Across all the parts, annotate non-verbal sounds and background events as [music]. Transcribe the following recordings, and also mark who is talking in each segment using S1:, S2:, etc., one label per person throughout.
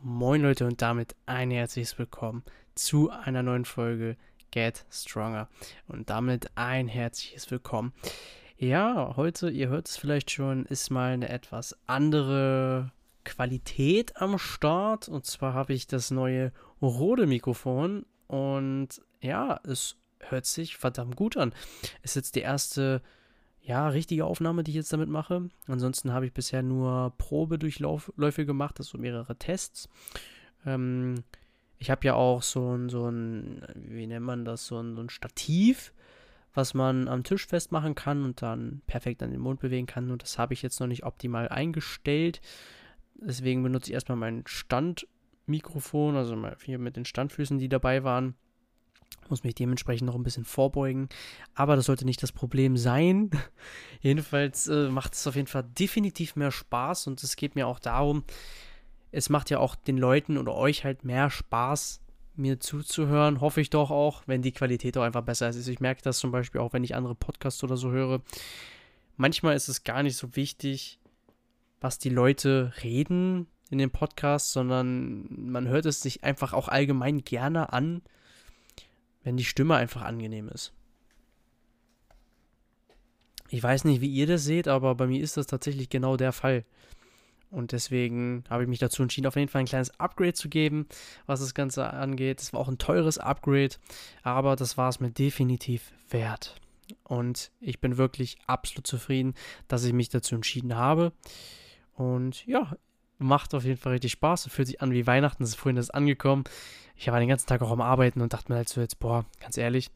S1: Moin Leute und damit ein herzliches Willkommen zu einer neuen Folge Get Stronger und damit ein herzliches Willkommen. Ja, heute, ihr hört es vielleicht schon, ist mal eine etwas andere Qualität am Start und zwar habe ich das neue Rode Mikrofon und ja, es hört sich verdammt gut an. Ist jetzt die erste ja, richtige Aufnahme, die ich jetzt damit mache. Ansonsten habe ich bisher nur Probedurchläufe gemacht, also mehrere Tests. Ähm, ich habe ja auch so ein, so ein, wie nennt man das, so ein, so ein Stativ, was man am Tisch festmachen kann und dann perfekt an den Mund bewegen kann. Und das habe ich jetzt noch nicht optimal eingestellt. Deswegen benutze ich erstmal mein Standmikrofon, also hier mit den Standfüßen, die dabei waren muss mich dementsprechend noch ein bisschen vorbeugen. Aber das sollte nicht das Problem sein. [laughs] Jedenfalls äh, macht es auf jeden Fall definitiv mehr Spaß und es geht mir auch darum, es macht ja auch den Leuten oder euch halt mehr Spaß, mir zuzuhören. Hoffe ich doch auch, wenn die Qualität auch einfach besser ist. Ich merke das zum Beispiel auch, wenn ich andere Podcasts oder so höre. Manchmal ist es gar nicht so wichtig, was die Leute reden in dem Podcast, sondern man hört es sich einfach auch allgemein gerne an wenn die Stimme einfach angenehm ist. Ich weiß nicht, wie ihr das seht, aber bei mir ist das tatsächlich genau der Fall. Und deswegen habe ich mich dazu entschieden, auf jeden Fall ein kleines Upgrade zu geben, was das Ganze angeht. Es war auch ein teures Upgrade, aber das war es mir definitiv wert. Und ich bin wirklich absolut zufrieden, dass ich mich dazu entschieden habe. Und ja, macht auf jeden Fall richtig Spaß. Fühlt sich an wie Weihnachten. Das ist vorhin das angekommen. Ich war den ganzen Tag auch am Arbeiten und dachte mir halt so jetzt, boah, ganz ehrlich,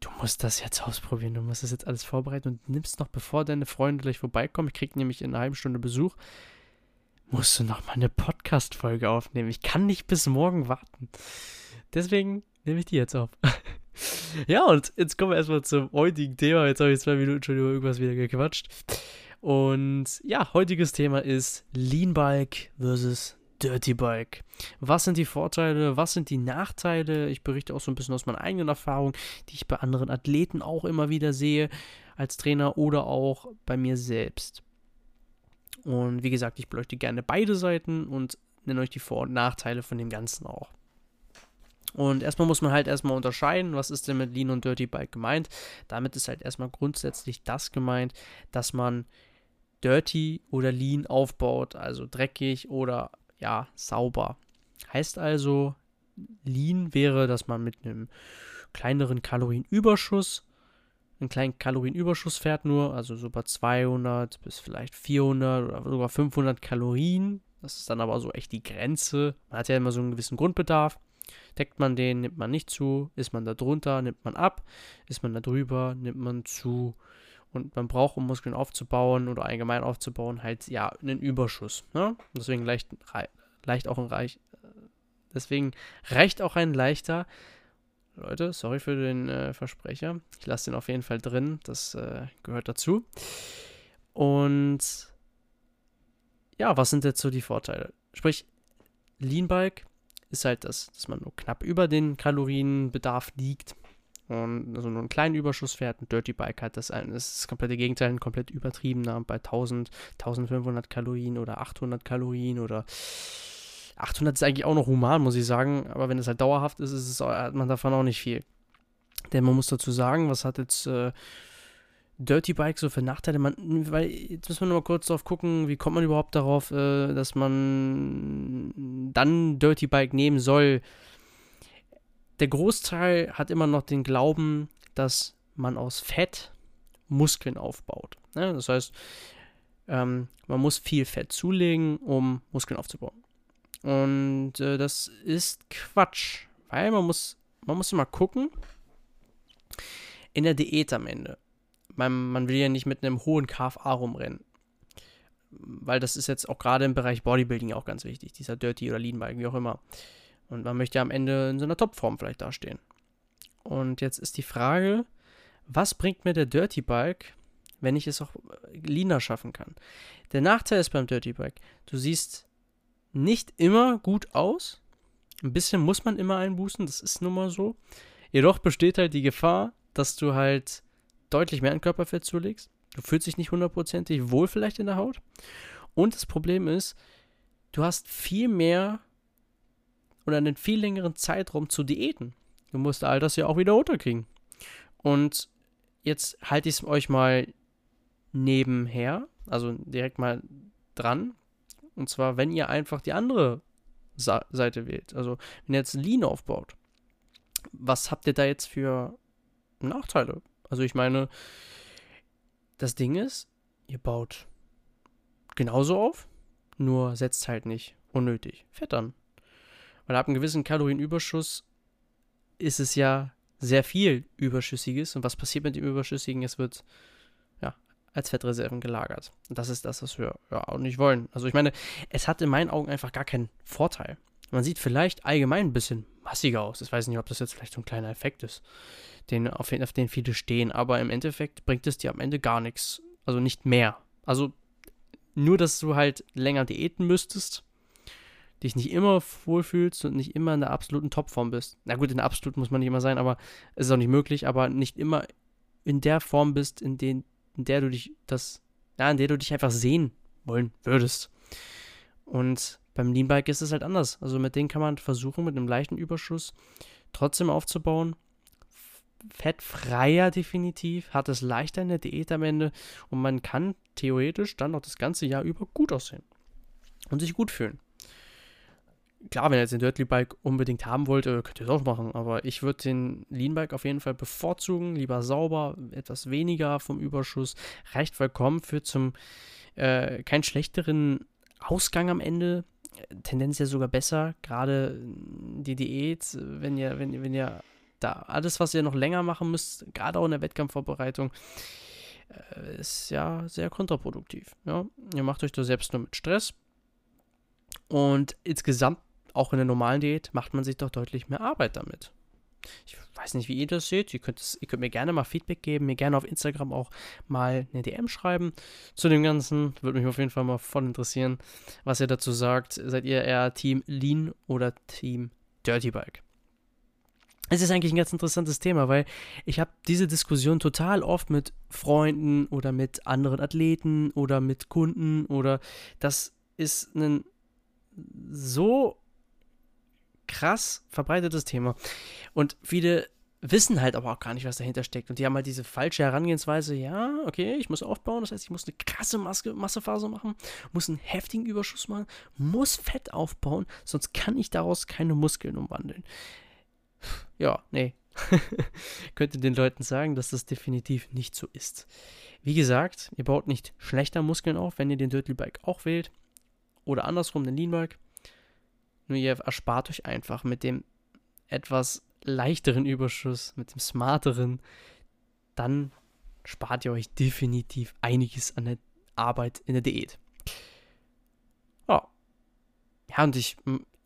S1: du musst das jetzt ausprobieren. Du musst das jetzt alles vorbereiten und nimmst noch, bevor deine Freunde gleich vorbeikommen. Ich krieg nämlich in einer halben Stunde Besuch. Musst du noch mal eine Podcast-Folge aufnehmen. Ich kann nicht bis morgen warten. Deswegen nehme ich die jetzt auf. [laughs] ja, und jetzt kommen wir erstmal zum heutigen Thema. Jetzt habe ich zwei Minuten schon über irgendwas wieder gequatscht. Und ja, heutiges Thema ist Lean Bike versus Dirty Bike. Was sind die Vorteile, was sind die Nachteile? Ich berichte auch so ein bisschen aus meiner eigenen Erfahrung, die ich bei anderen Athleten auch immer wieder sehe als Trainer oder auch bei mir selbst. Und wie gesagt, ich beleuchte gerne beide Seiten und nenne euch die Vor- und Nachteile von dem Ganzen auch. Und erstmal muss man halt erstmal unterscheiden, was ist denn mit Lean und Dirty Bike gemeint. Damit ist halt erstmal grundsätzlich das gemeint, dass man dirty oder lean aufbaut, also dreckig oder ja, sauber. Heißt also, lean wäre, dass man mit einem kleineren Kalorienüberschuss, einen kleinen Kalorienüberschuss fährt nur, also so bei 200 bis vielleicht 400 oder sogar 500 Kalorien. Das ist dann aber so echt die Grenze. Man hat ja immer so einen gewissen Grundbedarf. Deckt man den, nimmt man nicht zu. Ist man da drunter, nimmt man ab. Ist man da drüber, nimmt man zu. Und man braucht, um Muskeln aufzubauen oder allgemein aufzubauen, halt ja einen Überschuss. Ne? Deswegen leicht, leicht auch ein Reich. Deswegen reicht auch ein leichter. Leute, sorry für den äh, Versprecher. Ich lasse den auf jeden Fall drin. Das äh, gehört dazu. Und ja, was sind jetzt so die Vorteile? Sprich, Lean Bike ist halt das, dass man nur knapp über den Kalorienbedarf liegt und also nur einen kleinen Überschuss fährt. Ein Dirty Bike hat das, ein, das, ist das komplette Gegenteil, ein komplett übertriebener bei 1000, 1500 Kalorien oder 800 Kalorien oder 800 ist eigentlich auch noch human, muss ich sagen, aber wenn es halt dauerhaft ist, ist es, hat man davon auch nicht viel. Denn man muss dazu sagen, was hat jetzt äh, Dirty Bike so für Nachteile? Man, weil jetzt müssen wir noch mal kurz drauf gucken, wie kommt man überhaupt darauf, äh, dass man dann Dirty Bike nehmen soll der Großteil hat immer noch den Glauben, dass man aus Fett Muskeln aufbaut. Ne? Das heißt, ähm, man muss viel Fett zulegen, um Muskeln aufzubauen. Und äh, das ist Quatsch, weil man muss, man muss immer gucken, in der Diät am Ende. Man, man will ja nicht mit einem hohen KFA rumrennen. Weil das ist jetzt auch gerade im Bereich Bodybuilding auch ganz wichtig, dieser Dirty oder Lean Bike, wie auch immer. Und man möchte ja am Ende in so einer Topform vielleicht dastehen. Und jetzt ist die Frage, was bringt mir der Dirty Bike, wenn ich es auch leaner schaffen kann? Der Nachteil ist beim Dirty Bike, du siehst nicht immer gut aus, Ein bisschen muss man immer einbußen, das ist nun mal so. Jedoch besteht halt die Gefahr, dass du halt deutlich mehr an Körperfett zulegst. Du fühlst dich nicht hundertprozentig wohl vielleicht in der Haut. Und das Problem ist, du hast viel mehr oder einen viel längeren Zeitraum zu Diäten. Du musst all das ja auch wieder runterkriegen. Und jetzt halte ich es euch mal nebenher, also direkt mal dran. Und zwar, wenn ihr einfach die andere Sa Seite wählt. Also, wenn ihr jetzt Lean aufbaut, was habt ihr da jetzt für Nachteile? Also, ich meine, das Ding ist, ihr baut genauso auf, nur setzt halt nicht unnötig Fett an. Weil ab einem gewissen Kalorienüberschuss ist es ja sehr viel Überschüssiges. Und was passiert mit dem Überschüssigen? Es wird ja als Fettreserven gelagert. Und das ist das, was wir ja auch nicht wollen. Also ich meine, es hat in meinen Augen einfach gar keinen Vorteil. Man sieht vielleicht allgemein ein bisschen massiger aus. Ich weiß nicht, ob das jetzt vielleicht so ein kleiner Effekt ist, den, auf, den, auf den viele stehen. Aber im Endeffekt bringt es dir am Ende gar nichts. Also nicht mehr. Also nur, dass du halt länger diäten müsstest dich nicht immer wohlfühlst und nicht immer in der absoluten Topform bist. Na gut, in der absoluten muss man nicht immer sein, aber es ist auch nicht möglich, aber nicht immer in der Form bist, in, den, in der du dich das, ja, in der du dich einfach sehen wollen würdest. Und beim Leanbike ist es halt anders. Also mit denen kann man versuchen, mit einem leichten Überschuss trotzdem aufzubauen. Fettfreier definitiv, hat es leichter in der Diät am Ende und man kann theoretisch dann noch das ganze Jahr über gut aussehen und sich gut fühlen klar, wenn ihr jetzt den Dirtly Bike unbedingt haben wollt, äh, könnt ihr es auch machen. Aber ich würde den Lean Bike auf jeden Fall bevorzugen. Lieber sauber, etwas weniger vom Überschuss. Reicht vollkommen für zum äh, keinen schlechteren Ausgang am Ende. Tendenz ja sogar besser. Gerade die Diät, wenn ihr, wenn, wenn ihr da alles, was ihr noch länger machen müsst, gerade auch in der Wettkampfvorbereitung, äh, ist ja sehr kontraproduktiv. Ja? Ihr macht euch da selbst nur mit Stress. Und insgesamt auch in der normalen Diät macht man sich doch deutlich mehr Arbeit damit. Ich weiß nicht, wie ihr das seht. Ihr könnt, es, ihr könnt mir gerne mal Feedback geben, mir gerne auf Instagram auch mal eine DM schreiben zu dem Ganzen. Würde mich auf jeden Fall mal voll interessieren, was ihr dazu sagt. Seid ihr eher Team Lean oder Team Dirty Bike? Es ist eigentlich ein ganz interessantes Thema, weil ich habe diese Diskussion total oft mit Freunden oder mit anderen Athleten oder mit Kunden oder das ist ein so krass verbreitetes Thema. Und viele wissen halt aber auch gar nicht, was dahinter steckt. Und die haben halt diese falsche Herangehensweise, ja, okay, ich muss aufbauen, das heißt, ich muss eine krasse Maske, Massephase machen, muss einen heftigen Überschuss machen, muss Fett aufbauen, sonst kann ich daraus keine Muskeln umwandeln. Ja, nee. [laughs] Könnte den Leuten sagen, dass das definitiv nicht so ist. Wie gesagt, ihr baut nicht schlechter Muskeln auf, wenn ihr den Dirty Bike auch wählt. Oder andersrum den Lean Bike. Nur ihr erspart euch einfach mit dem etwas leichteren Überschuss, mit dem smarteren, dann spart ihr euch definitiv einiges an der Arbeit in der Diät. Ja. Ja, und ich,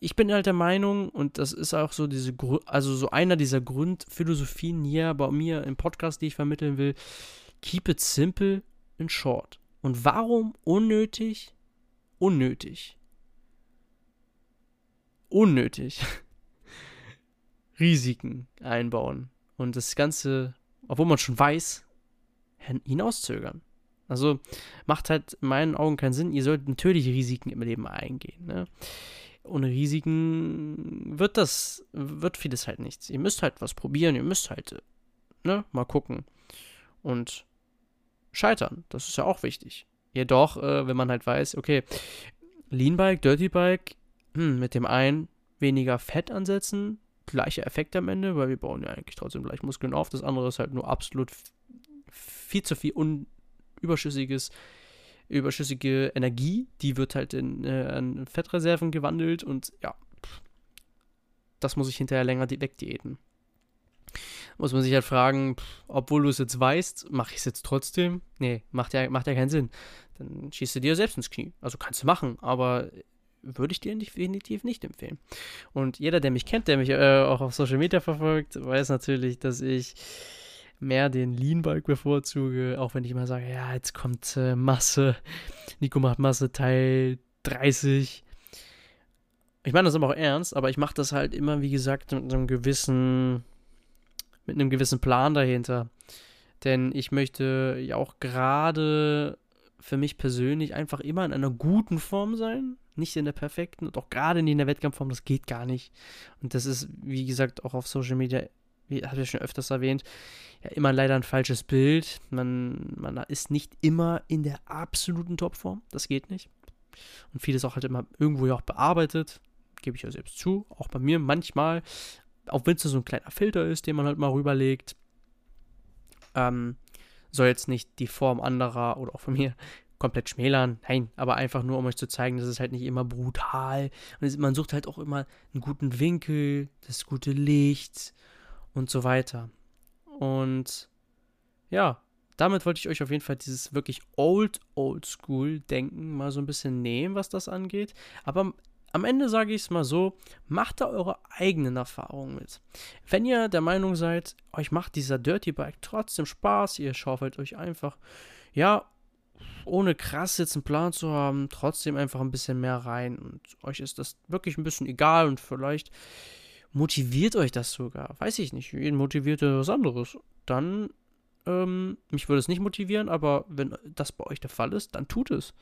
S1: ich bin halt der Meinung, und das ist auch so diese, also so einer dieser Grundphilosophien hier bei mir im Podcast, die ich vermitteln will, keep it simple and short. Und warum unnötig? Unnötig unnötig [laughs] Risiken einbauen und das Ganze, obwohl man schon weiß, hinauszögern. Also macht halt in meinen Augen keinen Sinn. Ihr sollt natürlich Risiken im Leben eingehen. Ne? Ohne Risiken wird das, wird vieles halt nichts. Ihr müsst halt was probieren, ihr müsst halt, ne, mal gucken. Und scheitern, das ist ja auch wichtig. Jedoch, äh, wenn man halt weiß, okay, Lean Bike, Dirty Bike, hm, mit dem einen weniger Fett ansetzen, gleicher Effekt am Ende, weil wir bauen ja eigentlich trotzdem gleich Muskeln auf. Das andere ist halt nur absolut viel zu viel überschüssiges, überschüssige Energie, die wird halt in, äh, in Fettreserven gewandelt und ja, das muss ich hinterher länger wegdiäten. Muss man sich halt fragen, pff, obwohl du es jetzt weißt, mache ich es jetzt trotzdem? Nee, macht ja, macht ja keinen Sinn. Dann schießt du dir selbst ins Knie. Also kannst du machen, aber würde ich dir definitiv nicht empfehlen. Und jeder, der mich kennt, der mich äh, auch auf Social Media verfolgt, weiß natürlich, dass ich mehr den Lean Bike bevorzuge, auch wenn ich immer sage, ja, jetzt kommt äh, Masse, Nico macht Masse Teil 30. Ich meine das aber auch ernst, aber ich mache das halt immer, wie gesagt, mit einem gewissen, mit einem gewissen Plan dahinter. Denn ich möchte ja auch gerade für mich persönlich einfach immer in einer guten Form sein. Nicht in der perfekten und auch gerade nicht in der Wettkampfform, das geht gar nicht. Und das ist, wie gesagt, auch auf Social Media, wie habe ich schon öfters erwähnt, ja immer leider ein falsches Bild. Man, man ist nicht immer in der absoluten Topform. Das geht nicht. Und vieles auch halt immer irgendwo ja auch bearbeitet. Gebe ich ja selbst zu. Auch bei mir manchmal. Auch wenn es so ein kleiner Filter ist, den man halt mal rüberlegt. Ähm, soll jetzt nicht die Form anderer oder auch von mir komplett schmälern. Nein, aber einfach nur, um euch zu zeigen, dass es halt nicht immer brutal. Und man sucht halt auch immer einen guten Winkel, das gute Licht und so weiter. Und ja, damit wollte ich euch auf jeden Fall dieses wirklich old, old school Denken mal so ein bisschen nehmen, was das angeht. Aber am Ende sage ich es mal so, macht da eure eigenen Erfahrungen mit. Wenn ihr der Meinung seid, euch macht dieser Dirty Bike trotzdem Spaß, ihr schaufelt euch einfach, ja, ohne krass jetzt einen Plan zu haben, trotzdem einfach ein bisschen mehr rein und euch ist das wirklich ein bisschen egal und vielleicht motiviert euch das sogar, weiß ich nicht, jeden motiviert was anderes, dann, ähm, mich würde es nicht motivieren, aber wenn das bei euch der Fall ist, dann tut es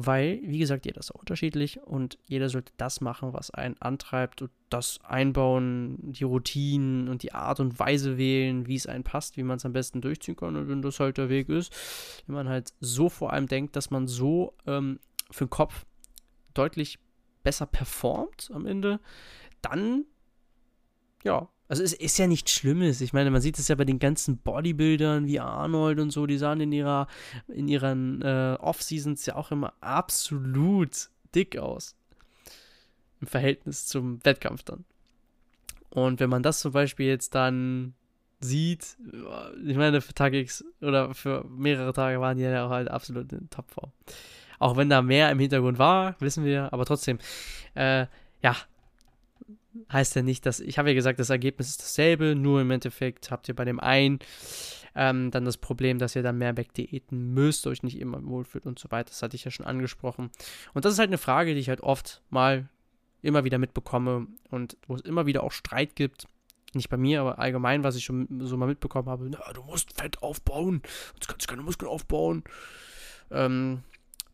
S1: weil, wie gesagt, jeder ist auch unterschiedlich und jeder sollte das machen, was einen antreibt und das einbauen, die Routinen und die Art und Weise wählen, wie es einen passt, wie man es am besten durchziehen kann. Und wenn das halt der Weg ist, wenn man halt so vor allem denkt, dass man so ähm, für den Kopf deutlich besser performt am Ende, dann ja, also es ist ja nichts Schlimmes. Ich meine, man sieht es ja bei den ganzen Bodybuildern wie Arnold und so, die sahen in ihrer, in ihren äh, Off-Seasons ja auch immer absolut dick aus. Im Verhältnis zum Wettkampf dann. Und wenn man das zum Beispiel jetzt dann sieht, ich meine, für Tag X oder für mehrere Tage waren die ja auch halt absolut in Topform. Auch wenn da mehr im Hintergrund war, wissen wir, aber trotzdem, äh, ja, heißt ja nicht, dass, ich habe ja gesagt, das Ergebnis ist dasselbe, nur im Endeffekt habt ihr bei dem einen ähm, dann das Problem, dass ihr dann mehr wegdiäten müsst, euch nicht immer wohlfühlt und so weiter. Das hatte ich ja schon angesprochen. Und das ist halt eine Frage, die ich halt oft mal immer wieder mitbekomme und wo es immer wieder auch Streit gibt. Nicht bei mir, aber allgemein, was ich schon so mal mitbekommen habe. Na, du musst Fett aufbauen, sonst kannst du keine Muskeln aufbauen. Ähm,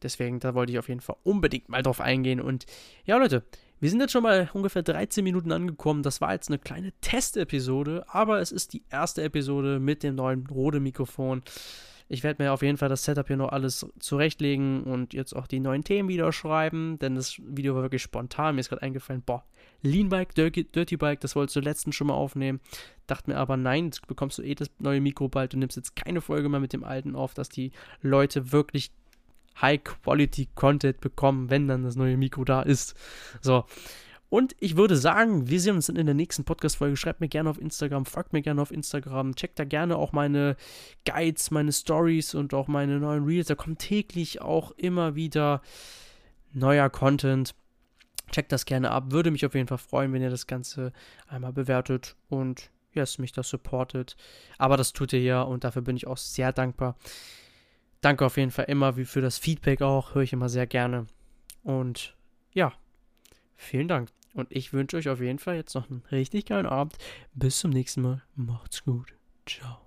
S1: deswegen, da wollte ich auf jeden Fall unbedingt mal drauf eingehen. Und ja, Leute, wir sind jetzt schon bei ungefähr 13 Minuten angekommen. Das war jetzt eine kleine Testepisode, aber es ist die erste Episode mit dem neuen Rode-Mikrofon. Ich werde mir auf jeden Fall das Setup hier noch alles zurechtlegen und jetzt auch die neuen Themen wieder schreiben, denn das Video war wirklich spontan. Mir ist gerade eingefallen, boah, Lean Bike, Dirty, Dirty Bike, das wolltest du letztens schon mal aufnehmen. Dachte mir aber, nein, jetzt bekommst du eh das neue Mikro bald. Du nimmst jetzt keine Folge mehr mit dem alten auf, dass die Leute wirklich High-Quality-Content bekommen, wenn dann das neue Mikro da ist. So. Und ich würde sagen, wir sehen uns dann in der nächsten Podcast-Folge. Schreibt mir gerne auf Instagram, folgt mir gerne auf Instagram, checkt da gerne auch meine Guides, meine Stories und auch meine neuen Reels. Da kommt täglich auch immer wieder neuer Content. Checkt das gerne ab. Würde mich auf jeden Fall freuen, wenn ihr das Ganze einmal bewertet und yes, mich das supportet. Aber das tut ihr ja und dafür bin ich auch sehr dankbar danke auf jeden Fall immer wie für das Feedback auch. Höre ich immer sehr gerne. Und ja, vielen Dank. Und ich wünsche euch auf jeden Fall jetzt noch einen richtig geilen Abend. Bis zum nächsten Mal. Macht's gut. Ciao.